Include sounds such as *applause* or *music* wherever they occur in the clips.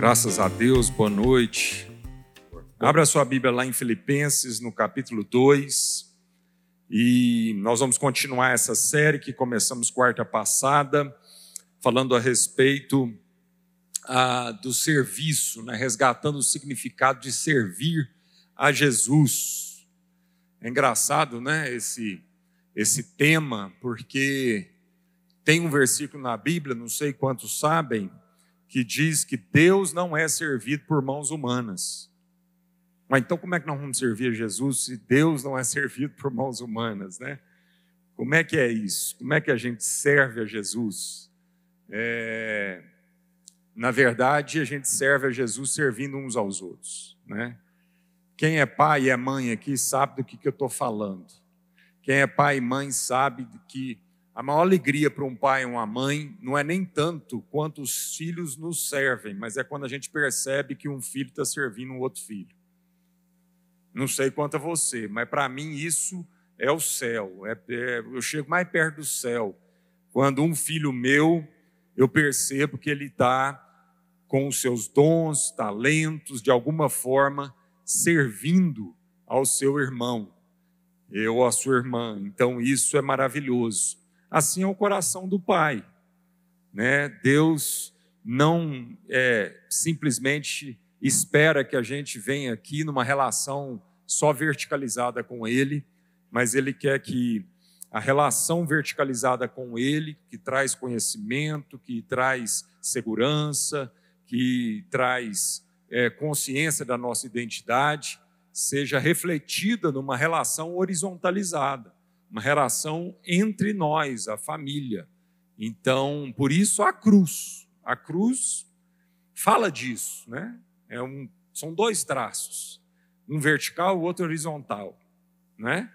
Graças a Deus, boa noite. Abra sua Bíblia lá em Filipenses, no capítulo 2. E nós vamos continuar essa série que começamos quarta passada, falando a respeito ah, do serviço, né? resgatando o significado de servir a Jesus. É engraçado, né, esse, esse tema, porque tem um versículo na Bíblia, não sei quantos sabem, que diz que Deus não é servido por mãos humanas. Mas então como é que nós vamos servir a Jesus se Deus não é servido por mãos humanas, né? Como é que é isso? Como é que a gente serve a Jesus? É... Na verdade, a gente serve a Jesus servindo uns aos outros, né? Quem é pai e é mãe aqui sabe do que, que eu estou falando. Quem é pai e mãe sabe que a maior alegria para um pai e uma mãe não é nem tanto quanto os filhos nos servem, mas é quando a gente percebe que um filho está servindo um outro filho. Não sei quanto a você, mas para mim isso é o céu. É, é, eu chego mais perto do céu quando um filho meu eu percebo que ele está com os seus dons, talentos, de alguma forma servindo ao seu irmão, eu a sua irmã. Então isso é maravilhoso assim é o coração do Pai. Né? Deus não é, simplesmente espera que a gente venha aqui numa relação só verticalizada com Ele, mas Ele quer que a relação verticalizada com Ele, que traz conhecimento, que traz segurança, que traz é, consciência da nossa identidade, seja refletida numa relação horizontalizada uma relação entre nós, a família. Então, por isso a cruz. A cruz fala disso, né? É um, são dois traços, um vertical, o outro horizontal, né?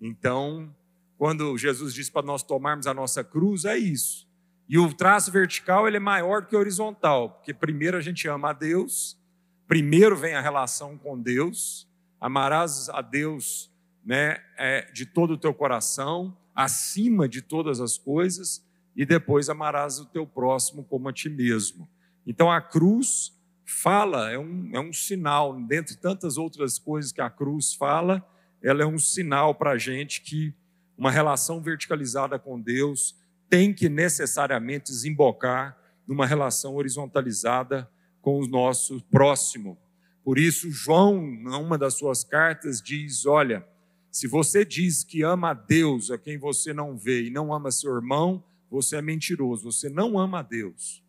Então, quando Jesus diz para nós tomarmos a nossa cruz, é isso. E o traço vertical ele é maior do que o horizontal, porque primeiro a gente ama a Deus, primeiro vem a relação com Deus, amarás a Deus né, é, de todo o teu coração, acima de todas as coisas, e depois amarás o teu próximo como a ti mesmo. Então a cruz fala, é um, é um sinal, dentre tantas outras coisas que a cruz fala, ela é um sinal para a gente que uma relação verticalizada com Deus tem que necessariamente desembocar numa relação horizontalizada com o nosso próximo. Por isso, João, numa das suas cartas, diz: Olha, se você diz que ama a Deus, a quem você não vê, e não ama seu irmão, você é mentiroso, você não ama a Deus.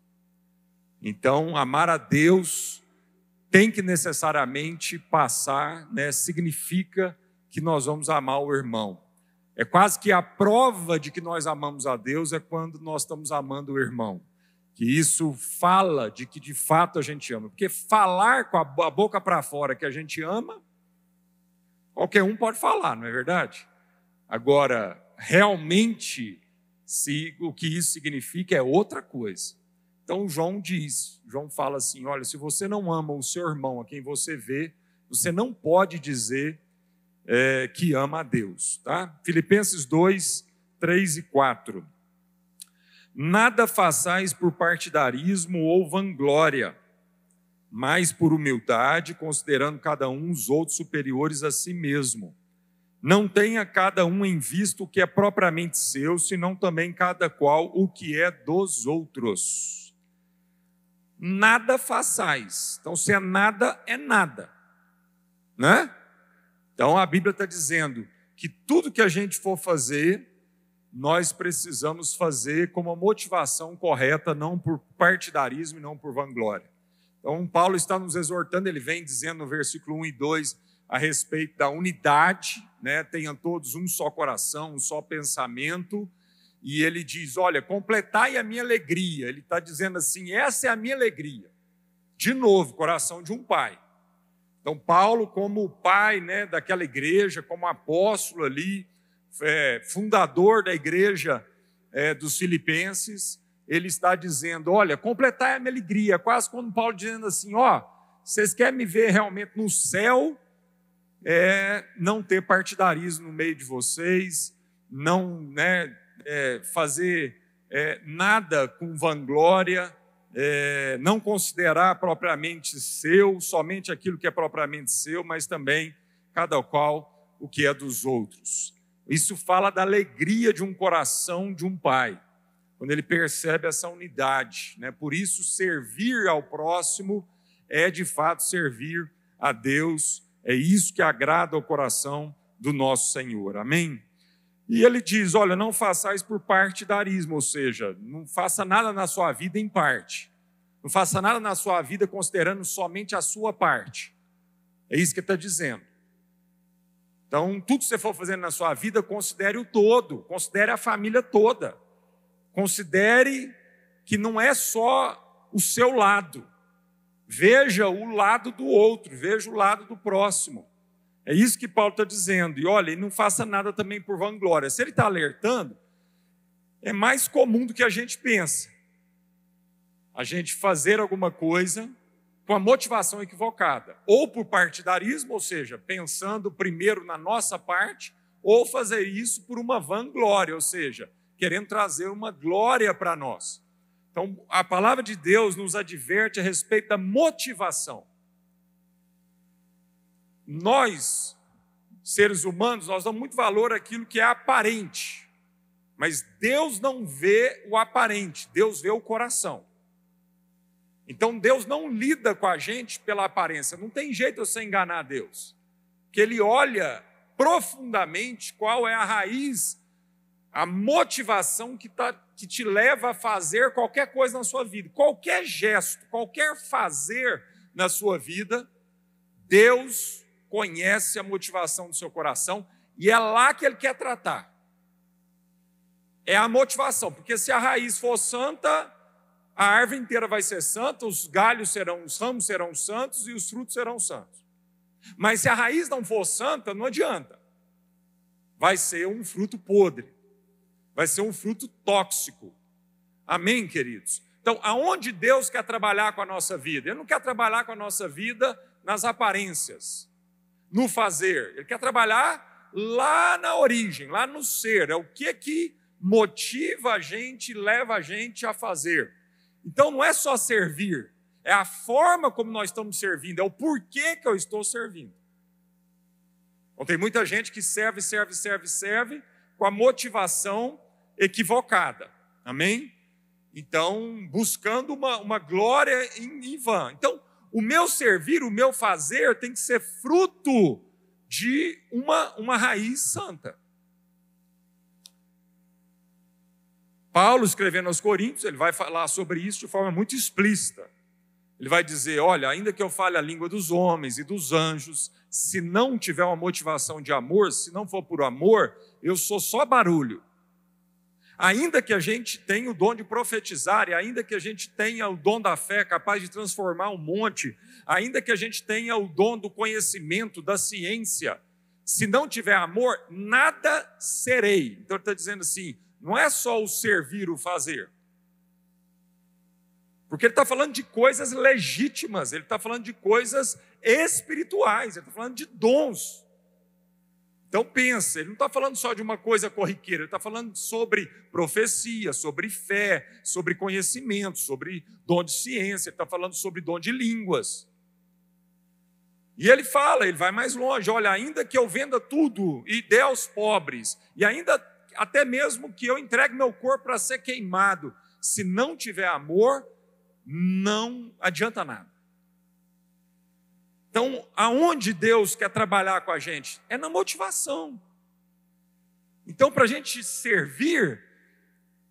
Então, amar a Deus tem que necessariamente passar, né, significa que nós vamos amar o irmão. É quase que a prova de que nós amamos a Deus é quando nós estamos amando o irmão. Que isso fala de que de fato a gente ama. Porque falar com a boca para fora que a gente ama Qualquer um pode falar, não é verdade? Agora, realmente, se o que isso significa é outra coisa. Então, João diz: João fala assim: olha, se você não ama o seu irmão a quem você vê, você não pode dizer é, que ama a Deus. Tá? Filipenses 2, 3 e 4. Nada façais por partidarismo ou vanglória mas por humildade, considerando cada um os outros superiores a si mesmo. Não tenha cada um em vista o que é propriamente seu, senão também cada qual o que é dos outros. Nada façais. Então, se é nada, é nada. Né? Então, a Bíblia está dizendo que tudo que a gente for fazer, nós precisamos fazer com uma motivação correta, não por partidarismo e não por vanglória. Então, Paulo está nos exortando, ele vem dizendo no versículo 1 e 2 a respeito da unidade, né? tenham todos um só coração, um só pensamento, e ele diz: Olha, completai a minha alegria. Ele está dizendo assim: essa é a minha alegria. De novo, coração de um pai. Então, Paulo, como pai né, daquela igreja, como apóstolo ali, é, fundador da igreja é, dos Filipenses, ele está dizendo: olha, completar a minha alegria, quase como Paulo dizendo assim: ó, vocês querem me ver realmente no céu, é, não ter partidarismo no meio de vocês, não né, é, fazer é, nada com vanglória, é, não considerar propriamente seu, somente aquilo que é propriamente seu, mas também cada qual o que é dos outros. Isso fala da alegria de um coração de um pai, quando ele percebe essa unidade. Né? Por isso, servir ao próximo é de fato servir a Deus, é isso que agrada ao coração do nosso Senhor. Amém? E ele diz: Olha, não façais por partidarismo, ou seja, não faça nada na sua vida em parte. Não faça nada na sua vida considerando somente a sua parte. É isso que está dizendo. Então, tudo que você for fazendo na sua vida, considere o todo, considere a família toda. Considere que não é só o seu lado. Veja o lado do outro, veja o lado do próximo. É isso que Paulo está dizendo. E olha, não faça nada também por vanglória. Se ele está alertando, é mais comum do que a gente pensa. A gente fazer alguma coisa com a motivação equivocada, ou por partidarismo, ou seja, pensando primeiro na nossa parte, ou fazer isso por uma vanglória, ou seja, querendo trazer uma glória para nós. Então, a palavra de Deus nos adverte a respeito da motivação. Nós, seres humanos, nós damos muito valor àquilo que é aparente. Mas Deus não vê o aparente, Deus vê o coração. Então Deus não lida com a gente pela aparência, não tem jeito de você enganar Deus. Que Ele olha profundamente qual é a raiz, a motivação que, tá, que te leva a fazer qualquer coisa na sua vida. Qualquer gesto, qualquer fazer na sua vida, Deus conhece a motivação do seu coração e é lá que ele quer tratar. É a motivação, porque se a raiz for santa, a árvore inteira vai ser santa, os galhos serão, os ramos serão santos e os frutos serão santos. Mas se a raiz não for santa, não adianta. Vai ser um fruto podre. Vai ser um fruto tóxico. Amém, queridos? Então, aonde Deus quer trabalhar com a nossa vida? Ele não quer trabalhar com a nossa vida nas aparências no fazer, ele quer trabalhar lá na origem, lá no ser, é o que que motiva a gente, leva a gente a fazer. Então não é só servir, é a forma como nós estamos servindo, é o porquê que eu estou servindo. Então, tem muita gente que serve, serve, serve, serve com a motivação equivocada. Amém? Então, buscando uma, uma glória em, em vão. Então, o meu servir, o meu fazer tem que ser fruto de uma, uma raiz santa. Paulo, escrevendo aos Coríntios, ele vai falar sobre isso de forma muito explícita. Ele vai dizer: Olha, ainda que eu fale a língua dos homens e dos anjos, se não tiver uma motivação de amor, se não for por amor, eu sou só barulho. Ainda que a gente tenha o dom de profetizar, e ainda que a gente tenha o dom da fé capaz de transformar um monte, ainda que a gente tenha o dom do conhecimento, da ciência, se não tiver amor, nada serei. Então ele está dizendo assim: não é só o servir, o fazer. Porque ele está falando de coisas legítimas, ele está falando de coisas espirituais, ele está falando de dons. Então pensa, ele não está falando só de uma coisa corriqueira, ele está falando sobre profecia, sobre fé, sobre conhecimento, sobre dom de ciência, ele está falando sobre dom de línguas. E ele fala, ele vai mais longe, olha, ainda que eu venda tudo e dê aos pobres, e ainda até mesmo que eu entregue meu corpo para ser queimado, se não tiver amor, não adianta nada. Então, aonde Deus quer trabalhar com a gente? É na motivação. Então, para a gente servir,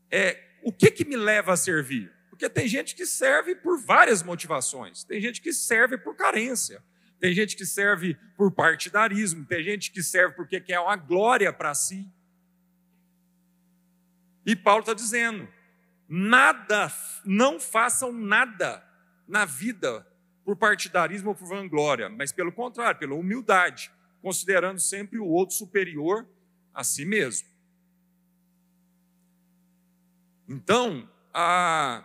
é, o que, que me leva a servir? Porque tem gente que serve por várias motivações. Tem gente que serve por carência. Tem gente que serve por partidarismo. Tem gente que serve porque quer uma glória para si. E Paulo está dizendo: nada, não façam nada na vida por partidarismo ou por vanglória, mas pelo contrário, pela humildade, considerando sempre o outro superior a si mesmo. Então, a,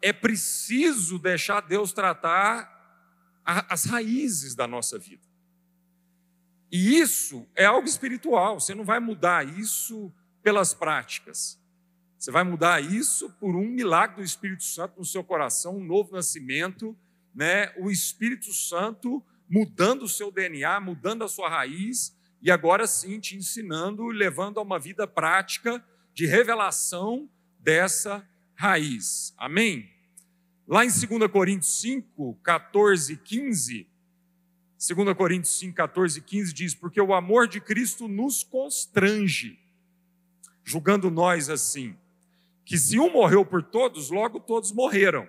é preciso deixar Deus tratar a, as raízes da nossa vida. E isso é algo espiritual, você não vai mudar isso pelas práticas. Você vai mudar isso por um milagre do Espírito Santo no seu coração, um novo nascimento, né? O Espírito Santo mudando o seu DNA, mudando a sua raiz e agora sim te ensinando, levando a uma vida prática de revelação dessa raiz. Amém? Lá em 2 Coríntios 5, 14 e 15, 2 Coríntios 5, 14 e 15 diz: Porque o amor de Cristo nos constrange, julgando nós assim, que se um morreu por todos, logo todos morreram.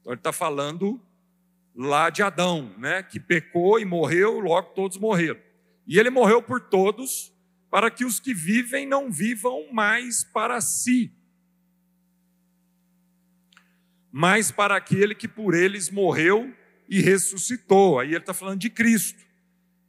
Então ele está falando lá de Adão, né, que pecou e morreu, logo todos morreram. E ele morreu por todos, para que os que vivem não vivam mais para si, mas para aquele que por eles morreu e ressuscitou. Aí ele está falando de Cristo,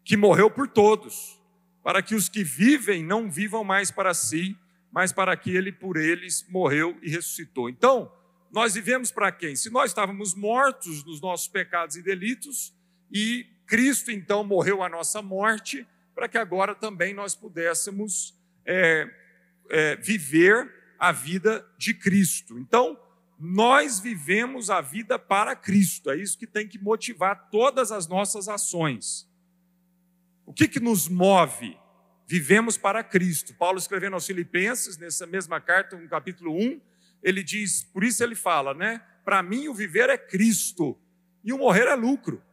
que morreu por todos, para que os que vivem não vivam mais para si, mas para aquele por eles morreu e ressuscitou. Então, nós vivemos para quem? Se nós estávamos mortos nos nossos pecados e delitos, e Cristo então morreu a nossa morte, para que agora também nós pudéssemos é, é, viver a vida de Cristo. Então, nós vivemos a vida para Cristo, é isso que tem que motivar todas as nossas ações. O que, que nos move? Vivemos para Cristo. Paulo escrevendo aos Filipenses, nessa mesma carta, no capítulo 1, ele diz, por isso ele fala, né? Para mim o viver é Cristo e o morrer é lucro.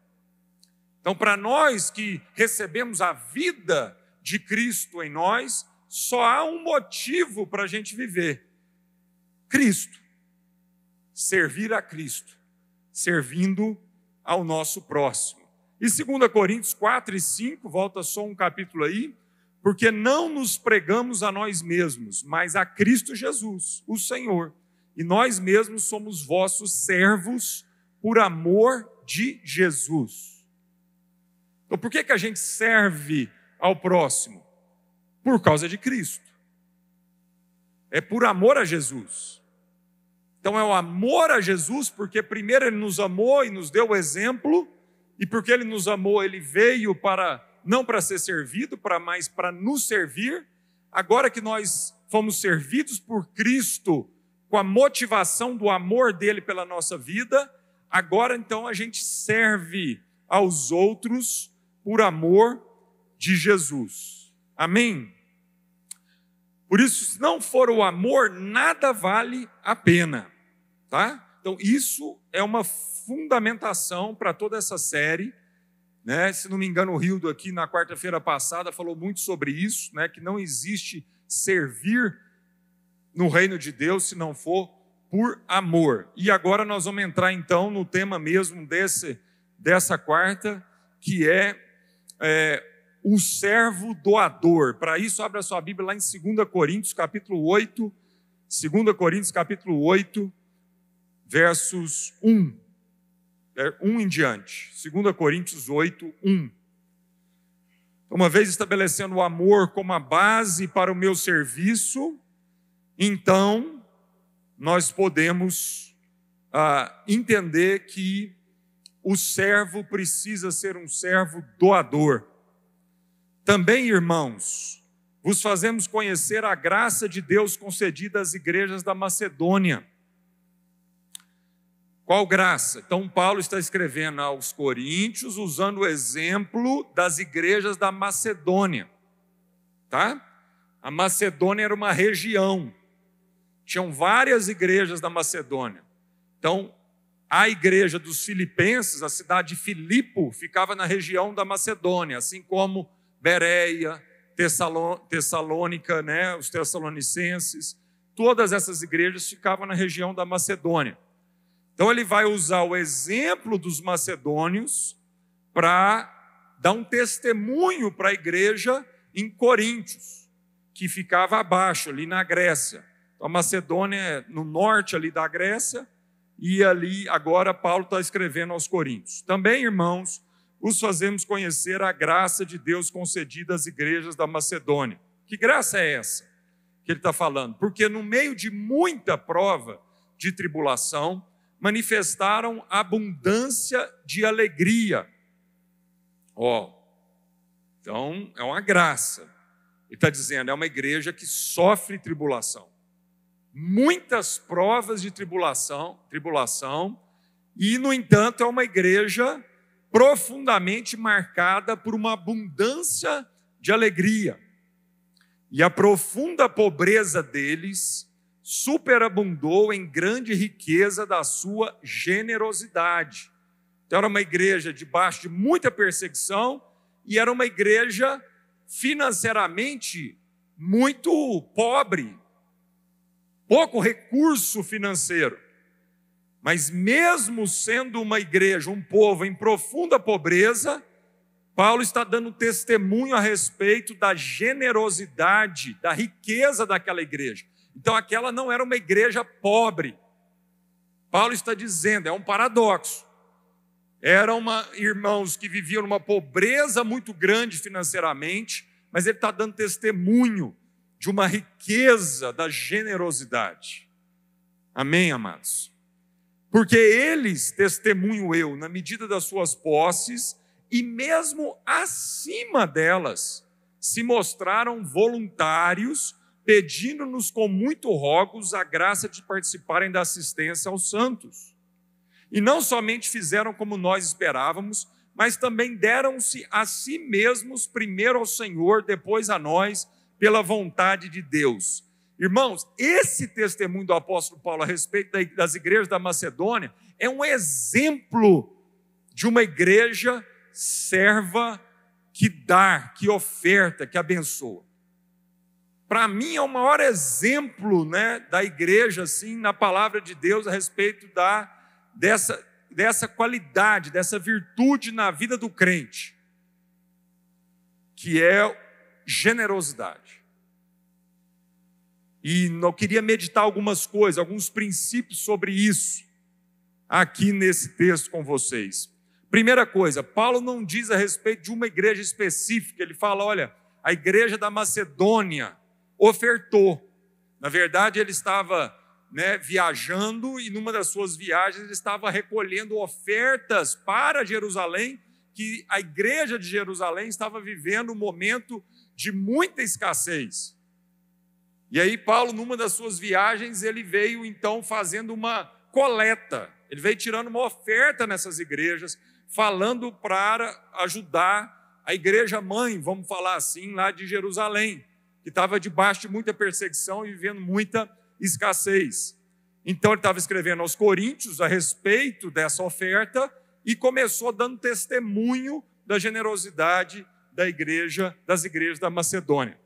Então, para nós que recebemos a vida de Cristo em nós, só há um motivo para a gente viver: Cristo. Servir a Cristo, servindo ao nosso próximo. E 2 Coríntios 4 e 5, volta só um capítulo aí, porque não nos pregamos a nós mesmos, mas a Cristo Jesus, o Senhor e nós mesmos somos vossos servos por amor de Jesus. Então, por que, que a gente serve ao próximo? Por causa de Cristo. É por amor a Jesus. Então, é o amor a Jesus, porque primeiro Ele nos amou e nos deu o exemplo, e porque Ele nos amou, Ele veio para, não para ser servido, para mais para nos servir. Agora que nós fomos servidos por Cristo, com a motivação do amor dele pela nossa vida, agora então a gente serve aos outros por amor de Jesus. Amém? Por isso, se não for o amor, nada vale a pena, tá? Então, isso é uma fundamentação para toda essa série. Né? Se não me engano, o Rildo aqui na quarta-feira passada falou muito sobre isso, né? que não existe servir no reino de Deus se não for por amor. E agora nós vamos entrar então no tema mesmo desse, dessa quarta, que é, é o servo doador. Para isso, abra sua Bíblia lá em 2 Coríntios, capítulo 8, 2 Coríntios, capítulo 8, versos 1. 1 em diante. 2 Coríntios 8, 1. Uma vez estabelecendo o amor como a base para o meu serviço, então nós podemos ah, entender que o servo precisa ser um servo doador. Também, irmãos, vos fazemos conhecer a graça de Deus concedida às igrejas da Macedônia. Qual graça? Então, Paulo está escrevendo aos Coríntios usando o exemplo das igrejas da Macedônia. Tá? A Macedônia era uma região tinham várias igrejas da Macedônia. Então, a igreja dos Filipenses, a cidade de Filipo, ficava na região da Macedônia, assim como Bereia, Tessalônica, né, os tessalonicenses, todas essas igrejas ficavam na região da Macedônia. Então ele vai usar o exemplo dos macedônios para dar um testemunho para a igreja em Coríntios, que ficava abaixo, ali na Grécia. A Macedônia é no norte ali da Grécia, e ali agora Paulo está escrevendo aos Coríntios. Também, irmãos, os fazemos conhecer a graça de Deus concedida às igrejas da Macedônia. Que graça é essa que ele está falando? Porque no meio de muita prova de tribulação, manifestaram abundância de alegria. Ó, oh, então é uma graça. Ele está dizendo, é uma igreja que sofre tribulação. Muitas provas de tribulação, tribulação, e no entanto é uma igreja profundamente marcada por uma abundância de alegria. E a profunda pobreza deles superabundou em grande riqueza da sua generosidade. Então, era uma igreja debaixo de muita perseguição e era uma igreja financeiramente muito pobre, pouco recurso financeiro. Mas, mesmo sendo uma igreja, um povo em profunda pobreza, Paulo está dando testemunho a respeito da generosidade, da riqueza daquela igreja. Então, aquela não era uma igreja pobre. Paulo está dizendo, é um paradoxo. Eram uma, irmãos que viviam numa pobreza muito grande financeiramente, mas ele está dando testemunho de uma riqueza da generosidade. Amém, amados? Porque eles, testemunho eu, na medida das suas posses, e mesmo acima delas, se mostraram voluntários, pedindo-nos com muito rogos a graça de participarem da assistência aos santos. E não somente fizeram como nós esperávamos, mas também deram-se a si mesmos, primeiro ao Senhor, depois a nós, pela vontade de Deus. Irmãos, esse testemunho do apóstolo Paulo a respeito das igrejas da Macedônia é um exemplo de uma igreja serva que dá, que oferta, que abençoa. Para mim é o maior exemplo, né, da igreja assim na palavra de Deus a respeito da dessa dessa qualidade, dessa virtude na vida do crente, que é generosidade. E eu queria meditar algumas coisas, alguns princípios sobre isso, aqui nesse texto com vocês. Primeira coisa, Paulo não diz a respeito de uma igreja específica, ele fala: olha, a igreja da Macedônia ofertou. Na verdade, ele estava né, viajando e numa das suas viagens ele estava recolhendo ofertas para Jerusalém, que a igreja de Jerusalém estava vivendo um momento de muita escassez. E aí Paulo, numa das suas viagens, ele veio então fazendo uma coleta. Ele veio tirando uma oferta nessas igrejas, falando para ajudar a igreja mãe, vamos falar assim, lá de Jerusalém, que estava debaixo de muita perseguição e vivendo muita escassez. Então ele estava escrevendo aos Coríntios a respeito dessa oferta e começou dando testemunho da generosidade da igreja, das igrejas da Macedônia.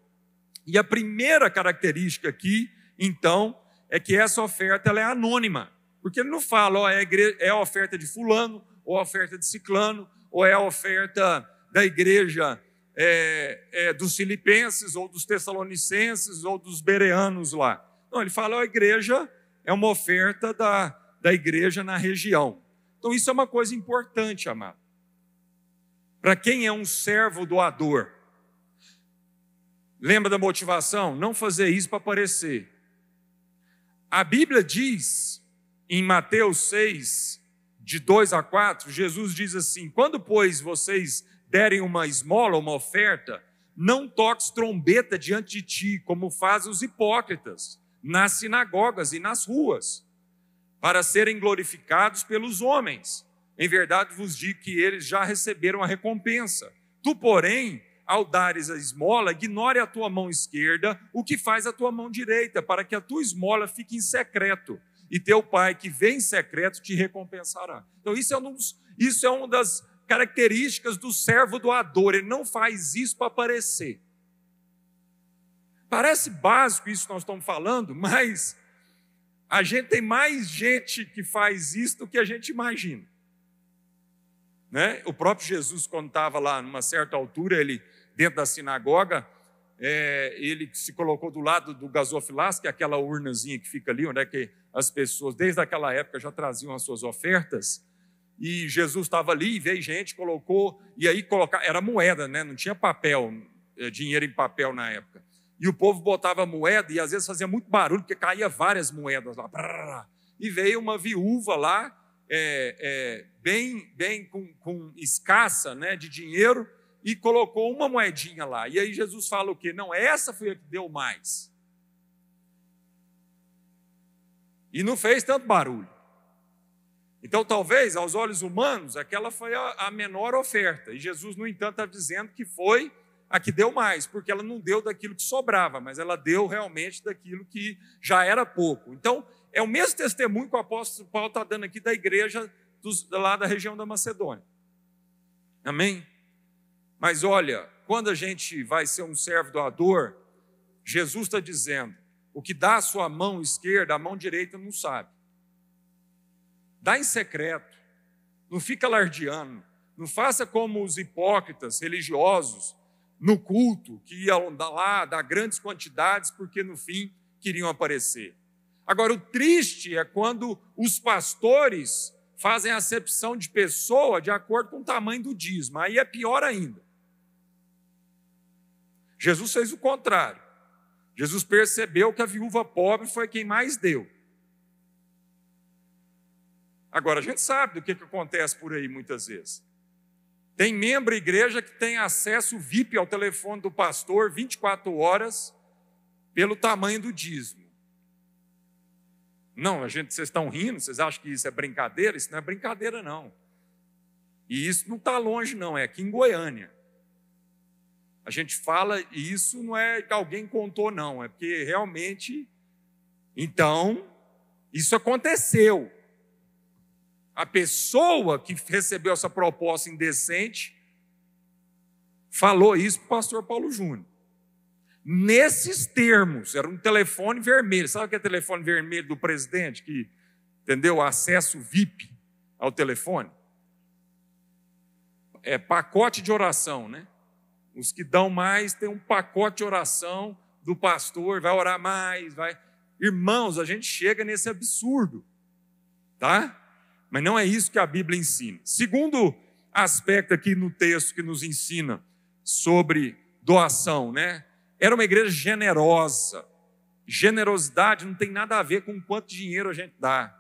E a primeira característica aqui, então, é que essa oferta ela é anônima, porque ele não fala, ó, é, a igreja, é a oferta de fulano, ou a oferta de ciclano, ou é a oferta da igreja é, é, dos filipenses, ou dos tessalonicenses, ou dos bereanos lá. Não, ele fala, a igreja é uma oferta da, da igreja na região. Então, isso é uma coisa importante, amado. Para quem é um servo doador, lembra da motivação? Não fazer isso para aparecer. A Bíblia diz, em Mateus 6, de 2 a 4, Jesus diz assim: Quando, pois, vocês derem uma esmola, uma oferta, não toques trombeta diante de ti, como fazem os hipócritas nas sinagogas e nas ruas, para serem glorificados pelos homens. Em verdade vos digo que eles já receberam a recompensa. Tu, porém, ao dares a esmola, ignore a tua mão esquerda o que faz a tua mão direita, para que a tua esmola fique em secreto, e teu pai que vem em secreto te recompensará. Então, isso é, um dos, isso é uma das características do servo doador, ele não faz isso para aparecer. Parece básico isso que nós estamos falando, mas a gente tem mais gente que faz isso do que a gente imagina. Né? O próprio Jesus, quando estava lá numa certa altura, ele dentro da sinagoga, é, ele se colocou do lado do gasofilas, que é aquela urnazinha que fica ali, onde é que as pessoas, desde aquela época, já traziam as suas ofertas. E Jesus estava ali, veio gente, colocou, e aí colocar, era moeda, né? não tinha papel, é, dinheiro em papel na época e o povo botava moeda e às vezes fazia muito barulho, porque caía várias moedas lá. E veio uma viúva lá, é, é, bem, bem com, com, escassa né, de dinheiro, e colocou uma moedinha lá. E aí Jesus fala o quê? Não, essa foi a que deu mais. E não fez tanto barulho. Então, talvez, aos olhos humanos, aquela foi a, menor oferta. E Jesus, no entanto, está dizendo que foi a que deu mais, porque ela não deu daquilo que sobrava, mas ela deu realmente daquilo que já era pouco. Então, é o mesmo testemunho que o apóstolo Paulo está dando aqui da igreja dos, lá da região da Macedônia. Amém? Mas olha, quando a gente vai ser um servo doador, Jesus está dizendo: o que dá a sua mão esquerda, a mão direita não sabe. Dá em secreto, não fica alardeando, não faça como os hipócritas religiosos no culto, que iam lá dar grandes quantidades, porque no fim queriam aparecer. Agora, o triste é quando os pastores fazem acepção de pessoa de acordo com o tamanho do dízimo, aí é pior ainda. Jesus fez o contrário. Jesus percebeu que a viúva pobre foi quem mais deu. Agora, a gente sabe do que, que acontece por aí muitas vezes. Tem membro da igreja que tem acesso VIP ao telefone do pastor 24 horas pelo tamanho do dízimo. Não, a gente, vocês estão rindo, vocês acham que isso é brincadeira? Isso não é brincadeira, não. E isso não está longe, não, é aqui em Goiânia. A gente fala, e isso não é que alguém contou, não, é porque realmente, então, isso aconteceu. A pessoa que recebeu essa proposta indecente falou isso para o pastor Paulo Júnior. Nesses termos, era um telefone vermelho. Sabe o que é telefone vermelho do presidente? Que, entendeu? Acesso VIP ao telefone. É pacote de oração, né? Os que dão mais têm um pacote de oração do pastor, vai orar mais, vai. Irmãos, a gente chega nesse absurdo, tá? Mas não é isso que a Bíblia ensina. Segundo aspecto aqui no texto que nos ensina sobre doação, né? Era uma igreja generosa. Generosidade não tem nada a ver com quanto dinheiro a gente dá.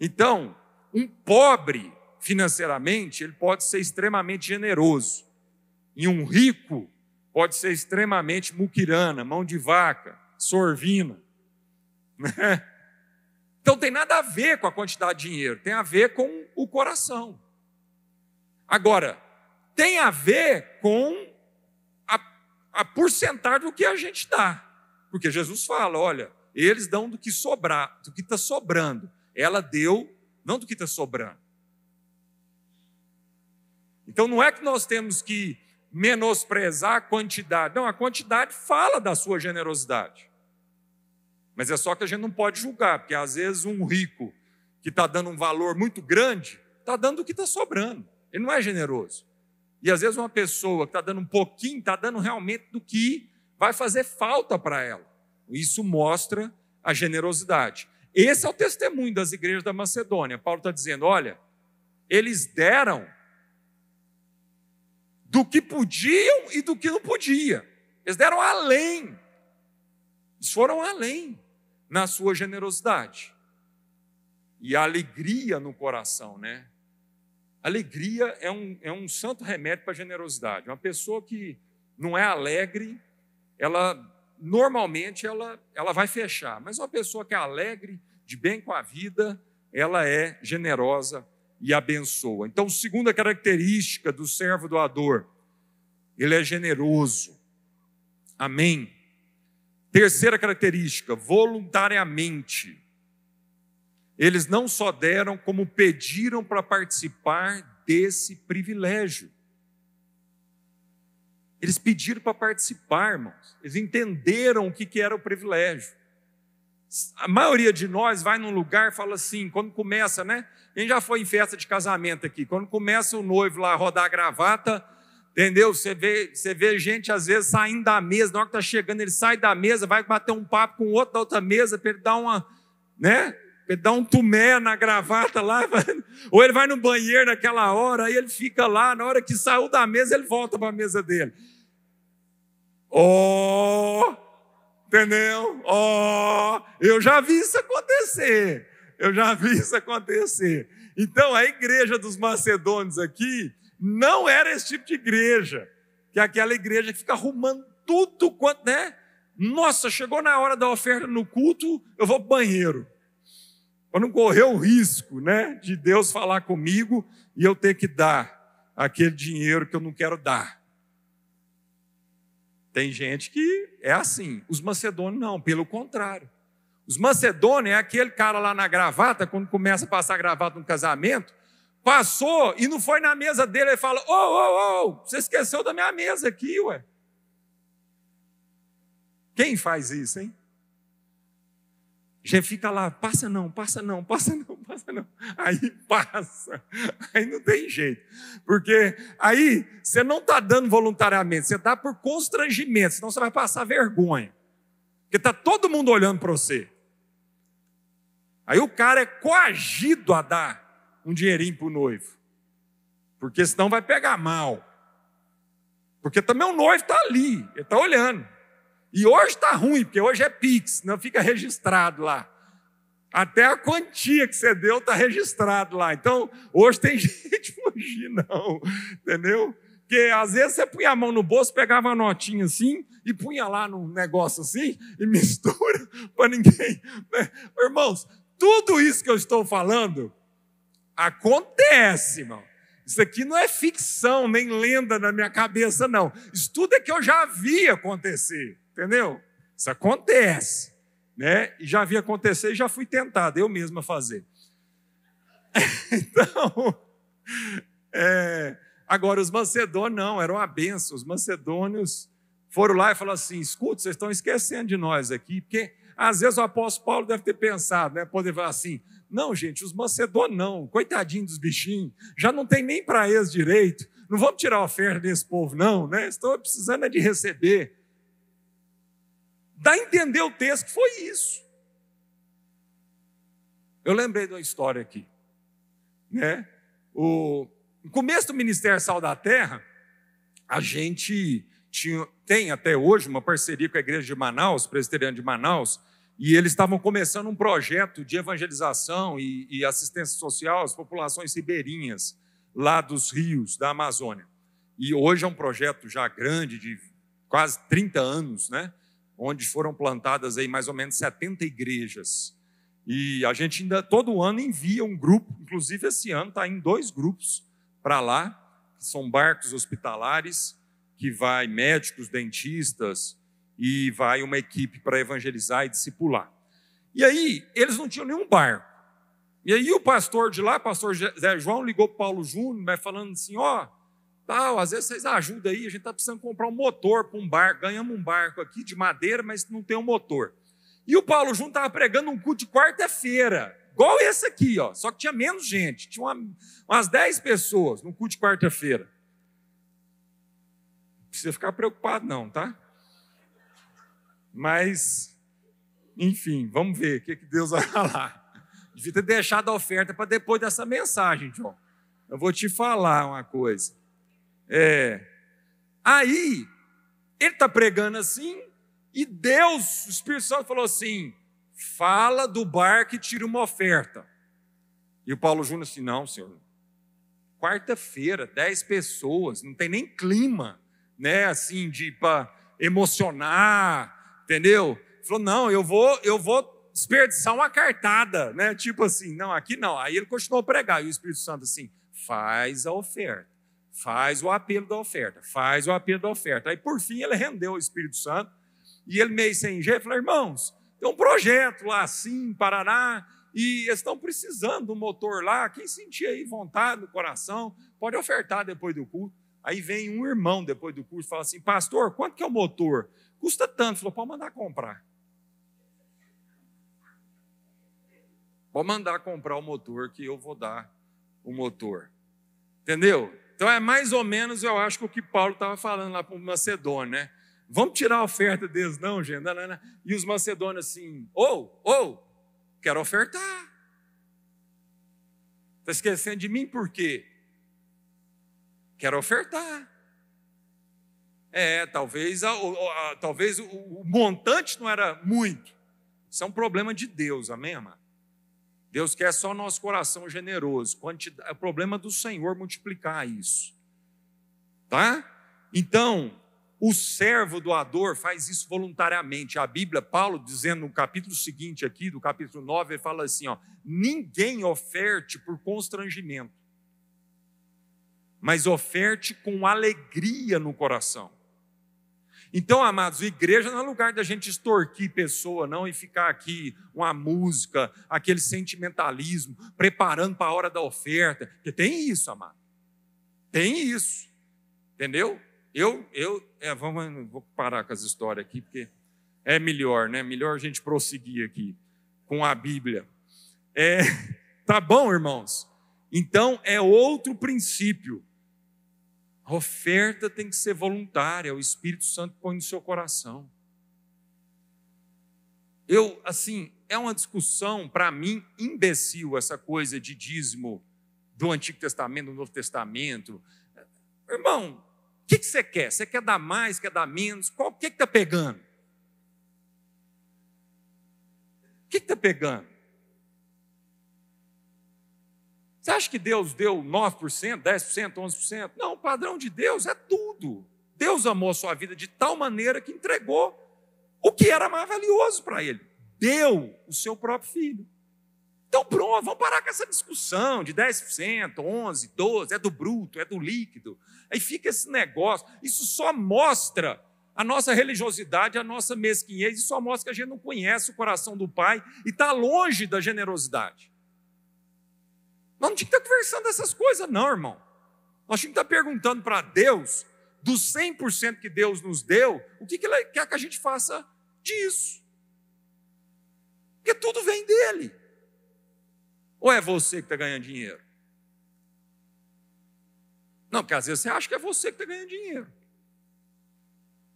Então, um pobre financeiramente, ele pode ser extremamente generoso. E um rico pode ser extremamente muquirana, mão de vaca, sorvina. *laughs* Né? Então tem nada a ver com a quantidade de dinheiro, tem a ver com o coração. Agora, tem a ver com a porcentagem do que a gente dá. Porque Jesus fala: olha, eles dão do que sobrar, do que está sobrando. Ela deu, não do que está sobrando. Então não é que nós temos que menosprezar a quantidade. Não, a quantidade fala da sua generosidade. Mas é só que a gente não pode julgar, porque às vezes um rico que está dando um valor muito grande, está dando o que está sobrando. Ele não é generoso. E às vezes uma pessoa que está dando um pouquinho, está dando realmente do que vai fazer falta para ela. Isso mostra a generosidade. Esse é o testemunho das igrejas da Macedônia. Paulo está dizendo: olha, eles deram do que podiam e do que não podia. Eles deram além. Eles foram além na sua generosidade. E a alegria no coração, né? Alegria é um, é um santo remédio para a generosidade. Uma pessoa que não é alegre, ela normalmente ela, ela vai fechar. Mas uma pessoa que é alegre, de bem com a vida, ela é generosa e abençoa. Então, segunda característica do servo doador, ele é generoso. Amém. Terceira característica, voluntariamente. Eles não só deram, como pediram para participar desse privilégio. Eles pediram para participar, irmãos. Eles entenderam o que era o privilégio. A maioria de nós vai num lugar e fala assim, quando começa, né? A gente já foi em festa de casamento aqui. Quando começa o noivo lá a rodar a gravata, entendeu? Você vê, você vê gente às vezes saindo da mesa, na hora que está chegando, ele sai da mesa, vai bater um papo com outro da outra mesa para ele dar uma, né? Ele dar um tumé na gravata lá, *laughs* ou ele vai no banheiro naquela hora, aí ele fica lá, na hora que saiu da mesa, ele volta para a mesa dele. Oh, entendeu? Oh, eu já vi isso acontecer. Eu já vi isso acontecer. Então, a igreja dos macedônios aqui não era esse tipo de igreja, que é aquela igreja que fica arrumando tudo quanto, né? Nossa, chegou na hora da oferta no culto, eu vou para o banheiro. Para não correr o risco né, de Deus falar comigo e eu ter que dar aquele dinheiro que eu não quero dar. Tem gente que é assim. Os macedônios não, pelo contrário. Os macedônios é aquele cara lá na gravata, quando começa a passar gravata no casamento, passou e não foi na mesa dele, ele fala: Ô, ô, ô, você esqueceu da minha mesa aqui, ué. Quem faz isso, hein? Já fica lá, passa não, passa não, passa não, *laughs* passa não. Aí passa. Aí não tem jeito. Porque aí você não está dando voluntariamente, você está por constrangimento, senão você vai passar vergonha. Porque está todo mundo olhando para você. Aí o cara é coagido a dar um dinheirinho para o noivo. Porque senão vai pegar mal. Porque também o noivo está ali, ele está olhando. E hoje está ruim, porque hoje é Pix, não fica registrado lá. Até a quantia que você deu está registrado lá. Então, hoje tem *laughs* gente fugir, não. Entendeu? Porque às vezes você punha a mão no bolso, pegava uma notinha assim e punha lá num negócio assim e *laughs* mistura para ninguém. Né? Irmãos, tudo isso que eu estou falando acontece, irmão. Isso aqui não é ficção, nem lenda na minha cabeça, não. Isso tudo é que eu já vi acontecer. Entendeu? Isso acontece. Né? E já vi acontecer e já fui tentado, eu mesmo a fazer. *laughs* então, é, agora os macedônios não, eram uma benção. Os macedônios foram lá e falaram assim: escuta, vocês estão esquecendo de nós aqui, porque às vezes o apóstolo Paulo deve ter pensado, né? Poder falar assim: não, gente, os macedônios não, coitadinho dos bichinhos, já não tem nem para eles direito, não vamos tirar a oferta desse povo, não, né? Estou precisando é de receber. Dá a entender o texto foi isso. Eu lembrei de uma história aqui. Né? O, no começo do Ministério Sal da Terra, a gente tinha, tem até hoje uma parceria com a Igreja de Manaus, Presbiteriana de Manaus, e eles estavam começando um projeto de evangelização e, e assistência social às populações ribeirinhas lá dos rios da Amazônia. E hoje é um projeto já grande, de quase 30 anos, né? Onde foram plantadas aí mais ou menos 70 igrejas. E a gente ainda todo ano envia um grupo, inclusive esse ano está em dois grupos para lá, que são barcos hospitalares, que vai médicos, dentistas e vai uma equipe para evangelizar e discipular. E aí, eles não tinham nenhum barco. E aí o pastor de lá, pastor Zé João, ligou para Paulo Júnior, vai falando assim, ó, oh, Tal, às vezes vocês ajudam aí, a gente está precisando comprar um motor para um barco. Ganhamos um barco aqui de madeira, mas não tem um motor. E o Paulo Júnior estava pregando um culto de quarta-feira, igual esse aqui, ó, só que tinha menos gente, tinha uma, umas 10 pessoas no culto de quarta-feira. Não precisa ficar preocupado, não, tá? Mas, enfim, vamos ver o que, que Deus vai *laughs* falar. Devia ter deixado a oferta para depois dessa mensagem, João. Eu vou te falar uma coisa. É. Aí, ele está pregando assim, e Deus, o Espírito Santo falou assim: fala do bar que tira uma oferta. E o Paulo Júnior assim: não, senhor. Quarta-feira, dez pessoas, não tem nem clima, né? Assim, de para emocionar, entendeu? Falou: não, eu vou, eu vou desperdiçar uma cartada, né? Tipo assim, não, aqui não. Aí ele continuou a pregar, e o Espírito Santo assim: faz a oferta. Faz o apelo da oferta, faz o apelo da oferta. Aí, por fim, ele rendeu o Espírito Santo e ele, meio sem jeito, falou: irmãos, tem um projeto lá assim, em Paraná, e eles estão precisando do motor lá. Quem sentir aí vontade no coração, pode ofertar depois do culto. Aí vem um irmão depois do curso e fala assim: Pastor, quanto que é o motor? Custa tanto. Falou: Pode mandar comprar. Pode mandar comprar o motor que eu vou dar o motor. Entendeu? Então é mais ou menos, eu acho, o que Paulo estava falando lá para o Macedônio, né? Vamos tirar a oferta deles, não, gente. Não, não, não. E os macedônios assim, ou, oh, ou, oh, quero ofertar. Está esquecendo de mim por quê? Quero ofertar. É, talvez, a, a, a, talvez o, o montante não era muito. Isso é um problema de Deus, amém, amado? Deus quer só nosso coração generoso. É o problema do Senhor multiplicar isso. Tá? Então, o servo doador faz isso voluntariamente. A Bíblia, Paulo, dizendo no capítulo seguinte aqui, do capítulo 9, ele fala assim: ó, ninguém oferte por constrangimento, mas oferte com alegria no coração. Então, amados, igreja não é lugar da gente extorquir pessoa, não, e ficar aqui uma música, aquele sentimentalismo, preparando para a hora da oferta. Porque tem isso, amado. Tem isso. Entendeu? Eu, eu, é, vamos, vou parar com as histórias aqui, porque é melhor, né? Melhor a gente prosseguir aqui com a Bíblia. É, *laughs* tá bom, irmãos? Então, é outro princípio. A oferta tem que ser voluntária, o Espírito Santo põe no seu coração. Eu, assim, é uma discussão, para mim, imbecil, essa coisa de dízimo do Antigo Testamento, do Novo Testamento. Irmão, o que, que, você quer? Você quer dar mais, quer dar menos? Qual, o que está pegando? O que está pegando? Você acha que Deus deu 9%, 10%, 11%? Não, o padrão de Deus é tudo. Deus amou a sua vida de tal maneira que entregou o que era mais valioso para ele. Deu o seu próprio filho. Então, pronto, vamos parar com essa discussão de 10%, 11%, 12%, é do bruto, é do líquido. Aí fica esse negócio. Isso só mostra a nossa religiosidade, a nossa mesquinhez, e só mostra que a gente não conhece o coração do Pai e está longe da generosidade. Nós não tínhamos que estar conversando dessas coisas, não, irmão. Nós tínhamos que estar perguntando para Deus, dos 100% que Deus nos deu, o que, que Ele quer que a gente faça disso. Porque tudo vem dele. Ou é você que está ganhando dinheiro? Não, porque às vezes você acha que é você que está ganhando dinheiro.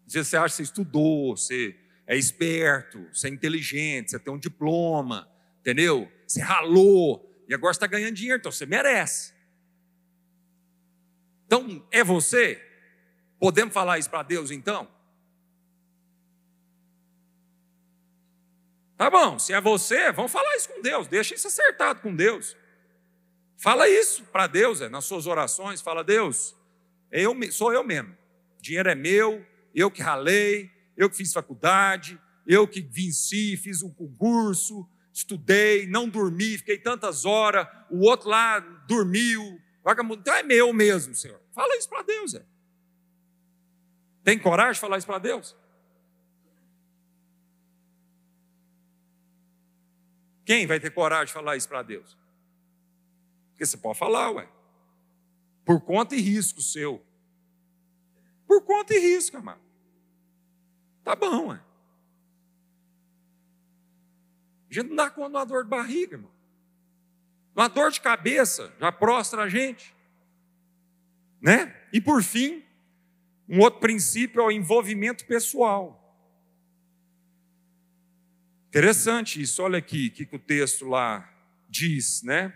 Às vezes você acha que você estudou, você é esperto, você é inteligente, você tem um diploma, entendeu? Você ralou, e agora está ganhando dinheiro, então você merece. Então, é você? Podemos falar isso para Deus então? Tá bom, se é você, vamos falar isso com Deus, deixa isso acertado com Deus. Fala isso para Deus, é, nas suas orações, fala, Deus, eu, sou eu mesmo. dinheiro é meu, eu que ralei, eu que fiz faculdade, eu que venci, fiz o concurso, estudei, não dormi, fiquei tantas horas, o outro lá dormiu, vagabundo, então é meu mesmo, Senhor. Fala isso para Deus, é. Tem coragem de falar isso para Deus? Quem vai ter coragem de falar isso para Deus? Porque você pode falar, ué. Por conta e risco seu. Por conta e risco, amado. Tá bom, ué. A gente não dá conta de uma dor de barriga, irmão. Uma dor de cabeça já prostra a gente. Né? E por fim, um outro princípio é o envolvimento pessoal. Interessante isso, olha aqui o que o texto lá diz, né?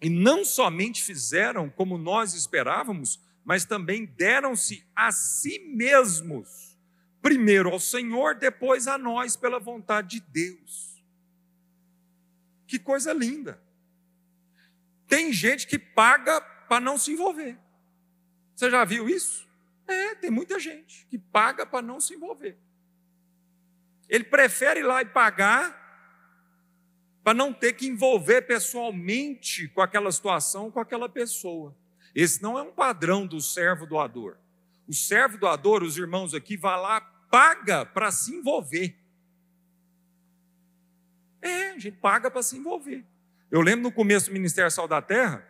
E não somente fizeram como nós esperávamos, mas também deram-se a si mesmos, primeiro ao Senhor, depois a nós, pela vontade de Deus. Que coisa linda. Tem gente que paga para não se envolver. Você já viu isso? É, tem muita gente que paga para não se envolver. Ele prefere ir lá e pagar para não ter que envolver pessoalmente com aquela situação, com aquela pessoa. Esse não é um padrão do servo doador. O servo doador, os irmãos aqui, vai lá, paga para se envolver. É, a gente paga para se envolver. Eu lembro no começo do Ministério Sal da Terra,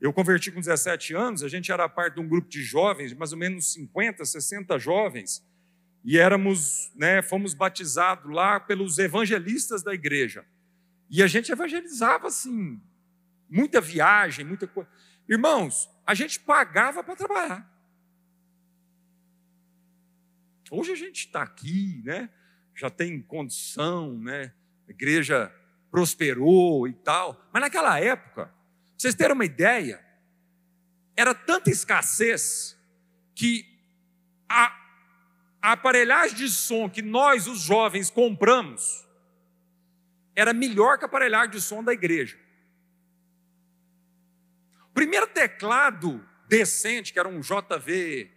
eu converti com 17 anos, a gente era parte de um grupo de jovens, mais ou menos 50, 60 jovens, e éramos, né, fomos batizados lá pelos evangelistas da igreja. E a gente evangelizava assim, muita viagem, muita coisa. Irmãos, a gente pagava para trabalhar. Hoje a gente está aqui, né? Já tem condição, né? A igreja prosperou e tal. Mas naquela época, pra vocês terem uma ideia, era tanta escassez que a, a aparelhagem de som que nós, os jovens, compramos era melhor que a aparelhagem de som da igreja. O primeiro teclado decente, que era um JV,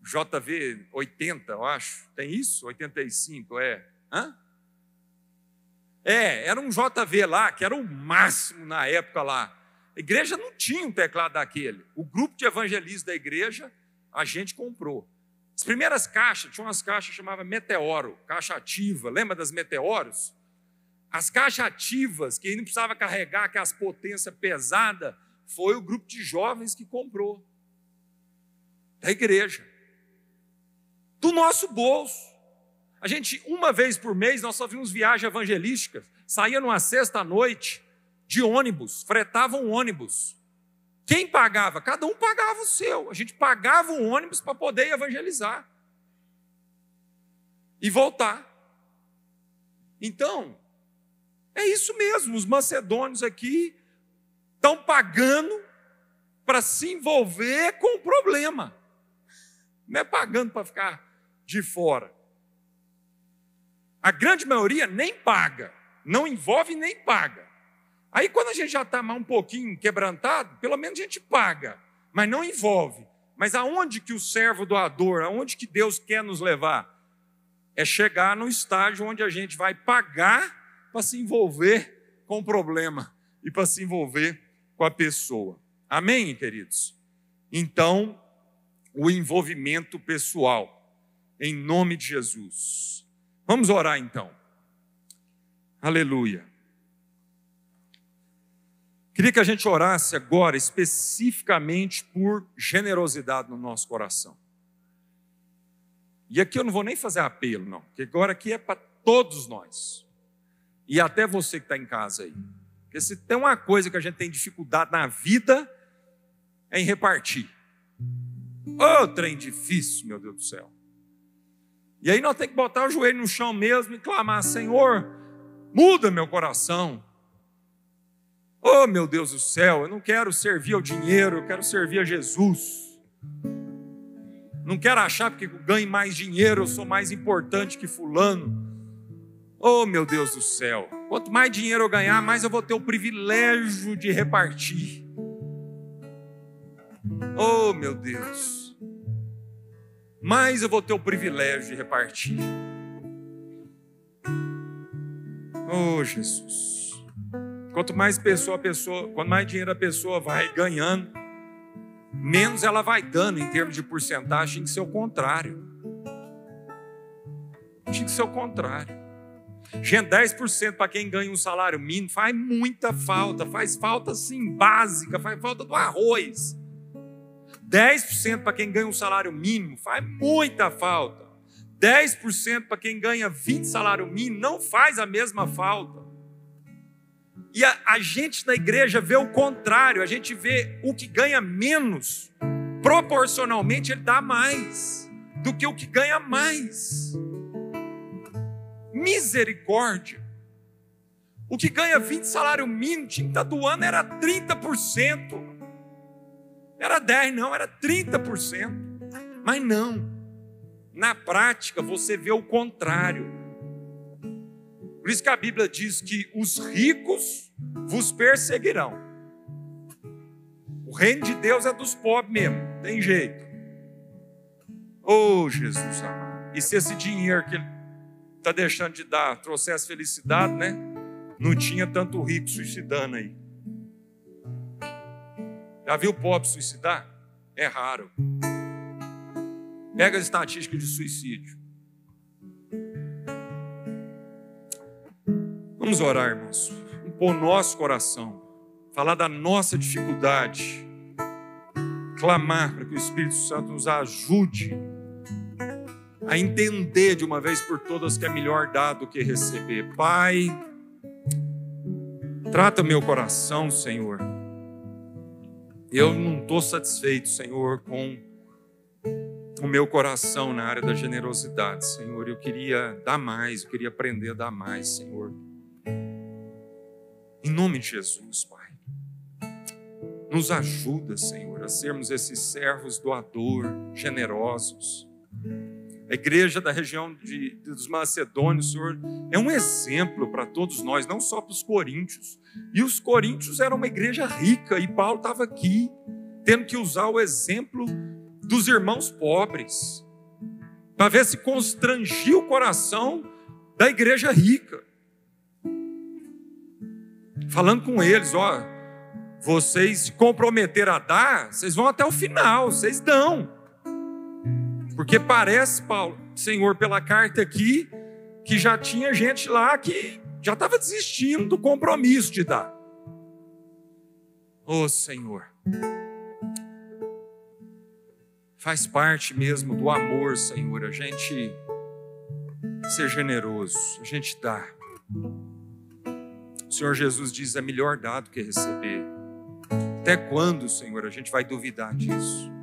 JV 80, eu acho. Tem isso? 85, é. Hã? É, era um JV lá, que era o máximo na época lá. A igreja não tinha um teclado daquele. O grupo de evangelistas da igreja, a gente comprou. As primeiras caixas, tinha umas caixas chamava Meteoro, caixa ativa. Lembra das Meteoros? As caixas ativas, que não precisava carregar aquelas potências pesadas, foi o grupo de jovens que comprou. Da igreja. Do nosso bolso. A gente, uma vez por mês, nós só vimos viagens evangelísticas. Saía numa sexta-noite de ônibus, fretava um ônibus. Quem pagava? Cada um pagava o seu. A gente pagava o ônibus para poder evangelizar e voltar. Então, é isso mesmo. Os macedônios aqui estão pagando para se envolver com o problema. Não é pagando para ficar de fora. A grande maioria nem paga, não envolve nem paga. Aí quando a gente já está um pouquinho quebrantado, pelo menos a gente paga, mas não envolve. Mas aonde que o servo doador, aonde que Deus quer nos levar? É chegar no estágio onde a gente vai pagar para se envolver com o problema e para se envolver com a pessoa. Amém, queridos? Então, o envolvimento pessoal, em nome de Jesus. Vamos orar então. Aleluia. Queria que a gente orasse agora especificamente por generosidade no nosso coração. E aqui eu não vou nem fazer apelo, não, porque agora aqui é para todos nós. E até você que está em casa aí. Porque se tem uma coisa que a gente tem dificuldade na vida, é em repartir. Ô oh, trem difícil, meu Deus do céu. E aí nós temos que botar o joelho no chão mesmo e clamar: Senhor, muda meu coração. Oh, meu Deus do céu, eu não quero servir ao dinheiro, eu quero servir a Jesus. Não quero achar porque eu ganho mais dinheiro, eu sou mais importante que Fulano. Oh, meu Deus do céu, quanto mais dinheiro eu ganhar, mais eu vou ter o privilégio de repartir. Oh, meu Deus, mais eu vou ter o privilégio de repartir. Oh, Jesus. Quanto mais pessoa a pessoa, quanto mais dinheiro a pessoa vai ganhando, menos ela vai dando em termos de porcentagem, tem que ser o contrário. Tinha que ser o contrário. Gente, 10% para quem ganha um salário mínimo faz muita falta, faz falta sim básica, faz falta do arroz. 10% para quem ganha um salário mínimo faz muita falta. 10% para quem ganha 20 salário mínimo não faz a mesma falta. E a, a gente na igreja vê o contrário, a gente vê o que ganha menos, proporcionalmente ele dá mais do que o que ganha mais. Misericórdia. O que ganha 20 salário mínimo tinha que estar doando era 30%. Era 10, não, era 30%. Mas não. Na prática você vê o contrário. Por isso que a Bíblia diz que os ricos vos perseguirão. O reino de Deus é dos pobres mesmo, tem jeito. Oh, Jesus amado. E se esse dinheiro que ele está deixando de dar trouxesse felicidade, né? Não tinha tanto rico suicidando aí. Já viu pobre suicidar? É raro. Pega as estatísticas de suicídio. Vamos orar, irmãos. Impor nosso coração, falar da nossa dificuldade, clamar para que o Espírito Santo nos ajude a entender de uma vez por todas que é melhor dar do que receber. Pai, trata meu coração, Senhor. Eu não estou satisfeito, Senhor, com o meu coração na área da generosidade, Senhor. Eu queria dar mais, eu queria aprender a dar mais, Senhor. Em nome de Jesus, Pai. Nos ajuda, Senhor, a sermos esses servos doador, generosos. A igreja da região de, dos Macedônios, Senhor, é um exemplo para todos nós, não só para os coríntios. E os coríntios eram uma igreja rica, e Paulo estava aqui, tendo que usar o exemplo dos irmãos pobres, para ver se constrangia o coração da igreja rica. Falando com eles, ó, vocês se comprometeram a dar, vocês vão até o final, vocês dão. Porque parece, Paulo, Senhor, pela carta aqui, que já tinha gente lá que já estava desistindo do compromisso de dar. Ô oh, Senhor, faz parte mesmo do amor, Senhor, a gente ser generoso, a gente dá. O Senhor Jesus diz: é melhor dar do que receber. Até quando, Senhor, a gente vai duvidar disso?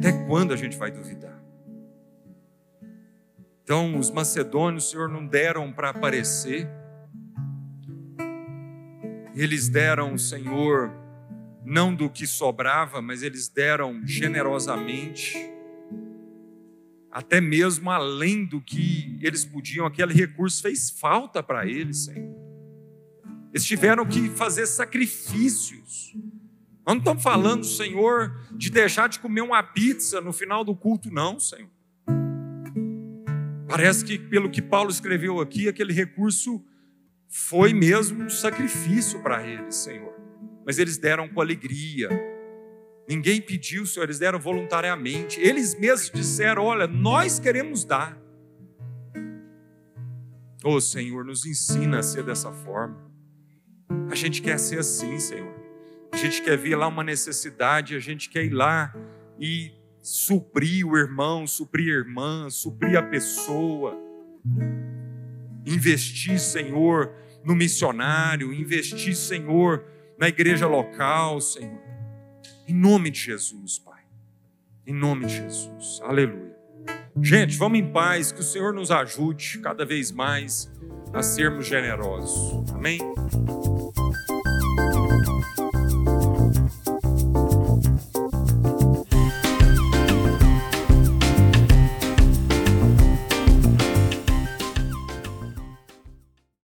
Até quando a gente vai duvidar? Então, os macedônios, Senhor, não deram para aparecer, eles deram, Senhor, não do que sobrava, mas eles deram generosamente, até mesmo além do que eles podiam, aquele recurso fez falta para eles, Senhor. Eles tiveram que fazer sacrifícios. Nós não estamos falando, Senhor, de deixar de comer uma pizza no final do culto, não, Senhor. Parece que, pelo que Paulo escreveu aqui, aquele recurso foi mesmo um sacrifício para eles, Senhor. Mas eles deram com alegria. Ninguém pediu, Senhor, eles deram voluntariamente. Eles mesmos disseram: Olha, nós queremos dar. Oh, Senhor, nos ensina a ser dessa forma. A gente quer ser assim, Senhor. A gente quer ver lá uma necessidade, a gente quer ir lá e suprir o irmão, suprir a irmã, suprir a pessoa. Investir, Senhor, no missionário, investir, Senhor, na igreja local, Senhor. Em nome de Jesus, Pai. Em nome de Jesus. Aleluia. Gente, vamos em paz, que o Senhor nos ajude cada vez mais a sermos generosos. Amém?